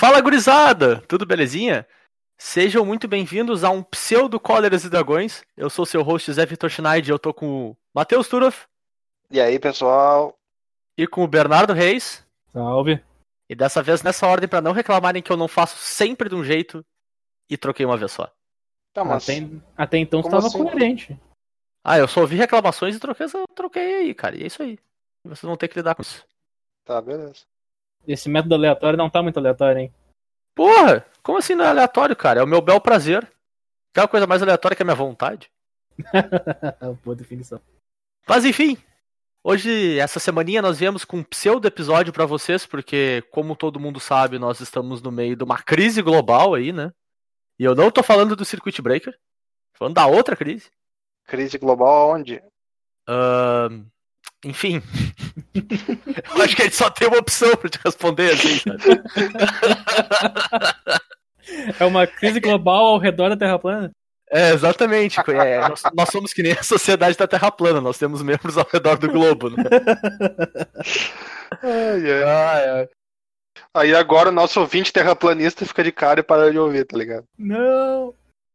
Fala gurizada, tudo belezinha? Sejam muito bem-vindos a um pseudo Cóleras e Dragões. Eu sou seu host Zé Vitor Schneid e eu tô com o Matheus Turoff. E aí, pessoal? E com o Bernardo Reis. Salve. E dessa vez nessa ordem para não reclamarem que eu não faço sempre de um jeito e troquei uma vez só. Tá, mas... até, até então você tava assim? coerente. Ah, eu só ouvi reclamações e troquei, eu troquei aí, cara. E é isso aí. Vocês vão ter que lidar com isso. Tá, beleza. Esse método aleatório não tá muito aleatório, hein? Porra! Como assim não é aleatório, cara? É o meu bel prazer. Aquela coisa mais aleatória que é a minha vontade. Boa definição. Mas enfim, hoje, essa semaninha, nós viemos com um pseudo episódio para vocês, porque, como todo mundo sabe, nós estamos no meio de uma crise global aí, né? E eu não tô falando do Circuit Breaker, tô falando da outra crise. Crise global onde? Uh, enfim. Eu acho que a gente só tem uma opção pra te responder assim, É uma crise global ao redor da Terra plana? É, exatamente. É, nós, nós, somos que nem a sociedade da Terra plana, nós temos membros ao redor do globo. Né? ai, ai. ai, Aí agora o nosso ouvinte terraplanista fica de cara e para de ouvir, tá ligado? Não!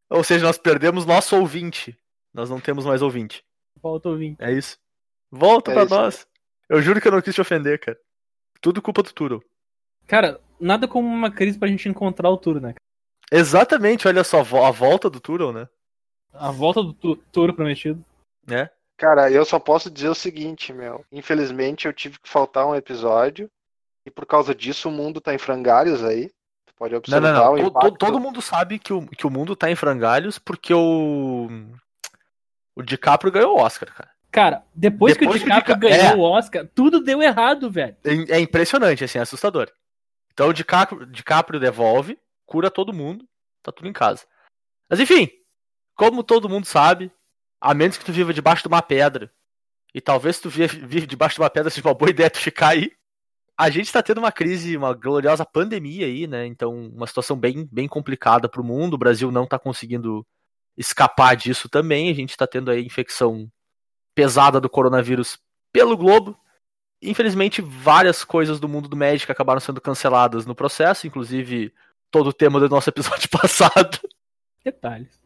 Ou seja, nós perdemos nosso ouvinte. Nós não temos mais ouvinte. Falta ouvinte. É isso. Volta é pra isso. nós. Eu juro que eu não quis te ofender, cara. Tudo culpa do Turo. Cara, nada como uma crise pra gente encontrar o Turo, né? Exatamente, olha só, a volta do Turo, né? A volta do Turo prometido. É. Cara, eu só posso dizer o seguinte, meu. Infelizmente eu tive que faltar um episódio. E por causa disso o mundo tá em frangalhos aí. Tu pode observar não, não, não. o impacto. Todo mundo sabe que o, que o mundo tá em frangalhos porque o. O DiCaprio ganhou o Oscar, cara. Cara, depois, depois que o DiCaprio que o Dica... ganhou é. o Oscar, tudo deu errado, velho. É, é impressionante, assim, é assustador. Então o DiCaprio, DiCaprio devolve, cura todo mundo, tá tudo em casa. Mas enfim, como todo mundo sabe, a menos que tu viva debaixo de uma pedra, e talvez tu viva debaixo de uma pedra seja uma boa ideia tu ficar aí, a gente está tendo uma crise, uma gloriosa pandemia aí, né? Então, uma situação bem, bem complicada para o mundo. O Brasil não está conseguindo escapar disso também. A gente está tendo aí infecção pesada do coronavírus pelo globo. Infelizmente, várias coisas do mundo do médico acabaram sendo canceladas no processo, inclusive todo o tema do nosso episódio passado. Detalhes.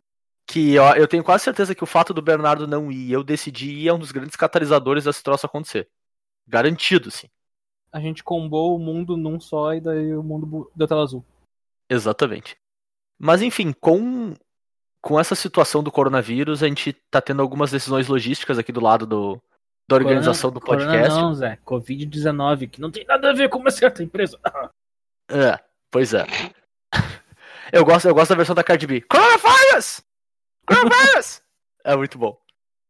Que ó, eu tenho quase certeza que o fato do Bernardo não ir, eu decidi ir, é um dos grandes catalisadores desse troço acontecer. Garantido, sim. A gente combou o mundo num só e daí o mundo deu tela azul. Exatamente. Mas enfim, com com essa situação do coronavírus, a gente tá tendo algumas decisões logísticas aqui do lado do, da organização corona, do podcast. Corona não, Zé. Covid-19, que não tem nada a ver com uma certa empresa. É, pois é. Eu gosto, eu gosto da versão da Cardi B. Coronavirus! Coronavirus! é muito bom.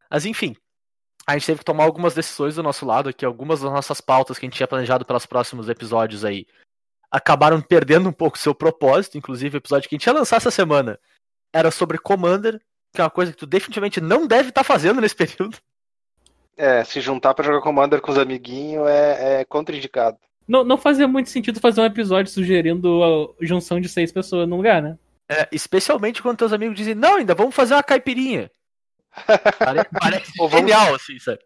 Mas enfim, a gente teve que tomar algumas decisões do nosso lado aqui, algumas das nossas pautas que a gente tinha planejado para os próximos episódios aí acabaram perdendo um pouco seu propósito, inclusive o episódio que a gente ia lançar essa semana era sobre Commander, que é uma coisa que tu definitivamente não deve estar tá fazendo nesse período. É, se juntar para jogar Commander com os amiguinhos é, é contraindicado. Não, não fazia muito sentido fazer um episódio sugerindo a junção de seis pessoas num lugar, né? É, especialmente quando teus amigos dizem, não, ainda vamos fazer uma caipirinha. Parece, parece vamos, genial, assim, sabe?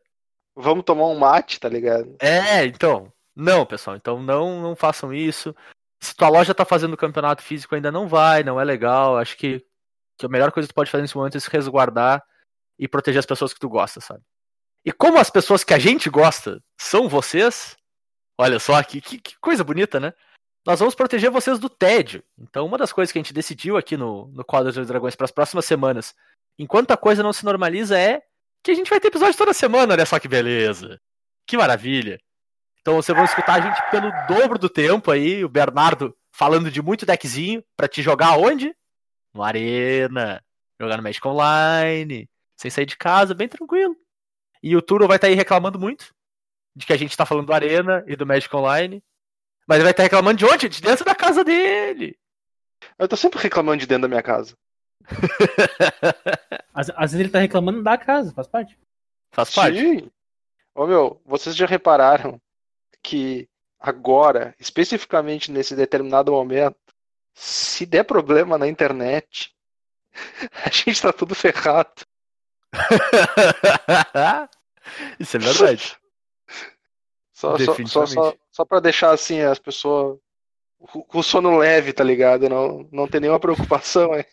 Vamos tomar um mate, tá ligado? É, então. Não, pessoal, então não, não façam isso. Se tua loja tá fazendo campeonato físico, ainda não vai, não é legal. Acho que que a melhor coisa que tu pode fazer nesse momento é se resguardar e proteger as pessoas que tu gosta, sabe? E como as pessoas que a gente gosta são vocês, olha só que, que, que coisa bonita, né? Nós vamos proteger vocês do tédio. Então, uma das coisas que a gente decidiu aqui no, no Quadro dos Dragões para as próximas semanas, enquanto a coisa não se normaliza, é que a gente vai ter episódio toda semana, olha só que beleza. Que maravilha. Então vocês vão escutar a gente pelo dobro do tempo aí, o Bernardo falando de muito deckzinho para te jogar onde? No Arena, jogar no Magic Online, sem sair de casa, bem tranquilo. E o Turo vai estar tá aí reclamando muito de que a gente tá falando do Arena e do Magic Online. Mas ele vai estar tá reclamando de onde? De dentro da casa dele. Eu tô sempre reclamando de dentro da minha casa. às, às, vezes ele tá reclamando da casa, faz parte. Faz parte. Sim. Ô meu, vocês já repararam que agora, especificamente nesse determinado momento, se der problema na internet, a gente tá tudo ferrado. Isso é verdade. Só, só, só, só, pra deixar assim as pessoas com sono leve, tá ligado? Não, não tem nenhuma preocupação, é.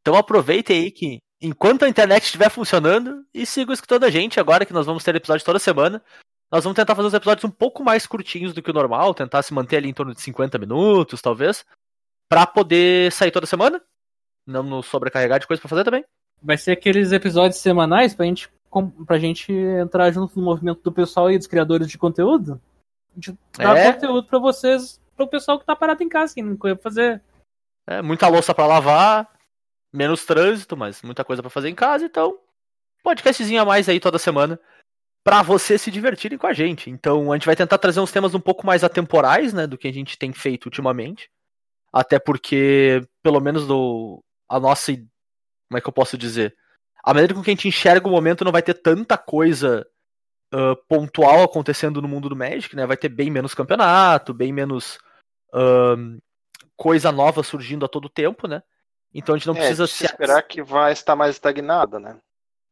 Então aproveite aí que enquanto a internet estiver funcionando e siga escutando a gente agora que nós vamos ter episódio toda semana. Nós vamos tentar fazer os episódios um pouco mais curtinhos do que o normal, tentar se manter ali em torno de 50 minutos, talvez, para poder sair toda semana, não nos sobrecarregar de coisa para fazer também. Vai ser aqueles episódios semanais pra gente, pra gente entrar junto no movimento do pessoal e dos criadores de conteúdo. A gente dá É. conteúdo pra vocês, pro pessoal que tá parado em casa, que não tem fazer. É, muita louça para lavar, menos trânsito, mas muita coisa para fazer em casa, então podcastzinho a mais aí toda semana para vocês se divertirem com a gente. Então a gente vai tentar trazer uns temas um pouco mais atemporais, né, do que a gente tem feito ultimamente. Até porque, pelo menos do a nossa, como é que eu posso dizer? A maneira com que a gente enxerga o momento não vai ter tanta coisa ah, pontual acontecendo no mundo do Magic, né? Vai ter bem menos campeonato, bem menos ahn, coisa nova surgindo a todo tempo, né? Então a gente não É, precisa se esperar que vai estar mais estagnada, né?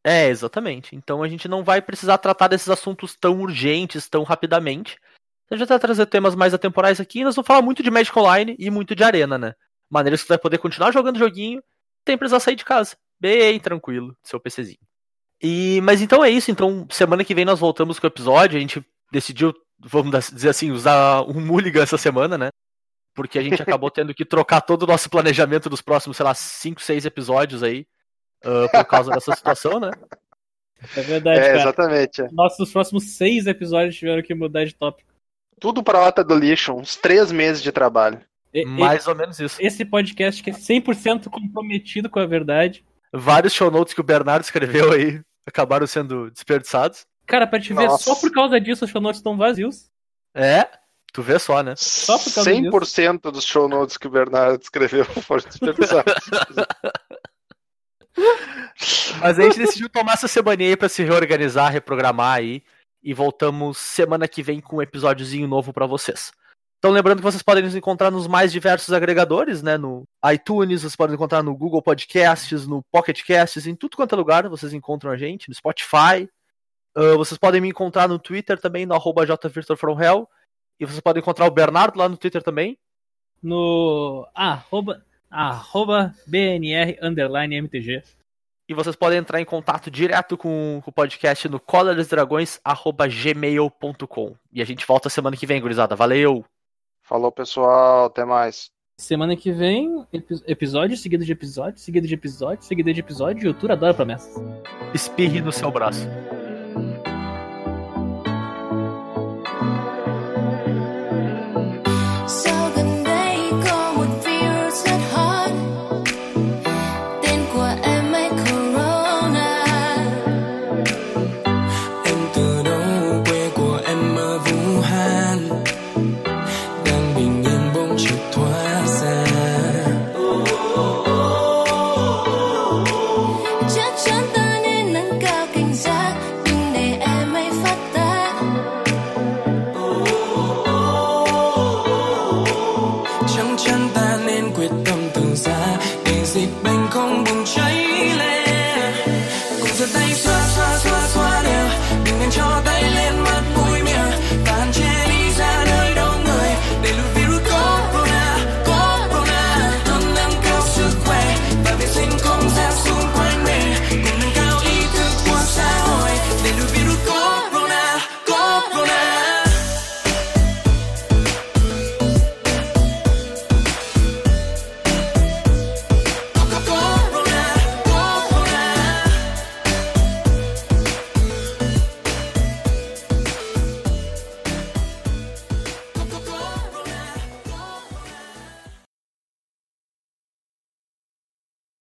É, exatamente. Então a gente não vai precisar tratar desses assuntos tão urgentes, tão rapidamente. A gente vai trazer temas mais atemporais aqui e nós vamos falar muito de Magic Online e muito de Arena, né? Maneiras que você vai poder continuar jogando joguinho sem precisar sair de casa. Bem tranquilo, seu PCzinho. E, mas então é isso. Então, semana que vem nós voltamos com o episódio. A gente decidiu, vamos dizer assim, usar um mulligan essa semana, né? Porque a gente acabou tendo que trocar todo o nosso planejamento dos próximos, sei lá, 5, 6 episódios aí. ah, por causa dessa situação, né? É verdade, É, cara. exatamente. é. Nossos próximos seis episódios tiveram que mudar de tópico. Tudo pra lata do lixo, uns três meses de trabalho. E- e- Mais ou menos isso. Esse podcast que é 100% comprometido com a verdade. Vários show notes que o Bernardo escreveu aí acabaram sendo desperdiçados. Cara, pra te ver, Nossa. só por causa disso os show notes estão vazios. É, tu vê só, né? Só por causa 100% dos show notes que o Bernardo escreveu foram desperdiçados. Mas a gente decidiu tomar essa semaninha aí pra se reorganizar, reprogramar aí. E voltamos semana que vem com um episódiozinho novo pra vocês. Então lembrando que vocês podem nos encontrar nos mais diversos agregadores, né? No iTunes, vocês podem encontrar no Google Podcasts, no Pocket Casts, em tudo quanto é lugar vocês encontram a gente, no Spotify. Ah, vocês podem me encontrar no Twitter também, no arroba jvirtualfromhell. E vocês podem encontrar o Bernardo lá no Twitter também. No arroba, arroba BNR underline MTG. E vocês podem entrar em contato direto com, com o podcast no colaresdragões.gmail.com. E a gente volta semana que vem, gurizada. Valeu! Falou, pessoal. Até mais. Semana que vem, epi- episódio seguido de episódio, seguido de episódio, seguido de episódio. E o Tour adora promessas. Espirre no seu braço.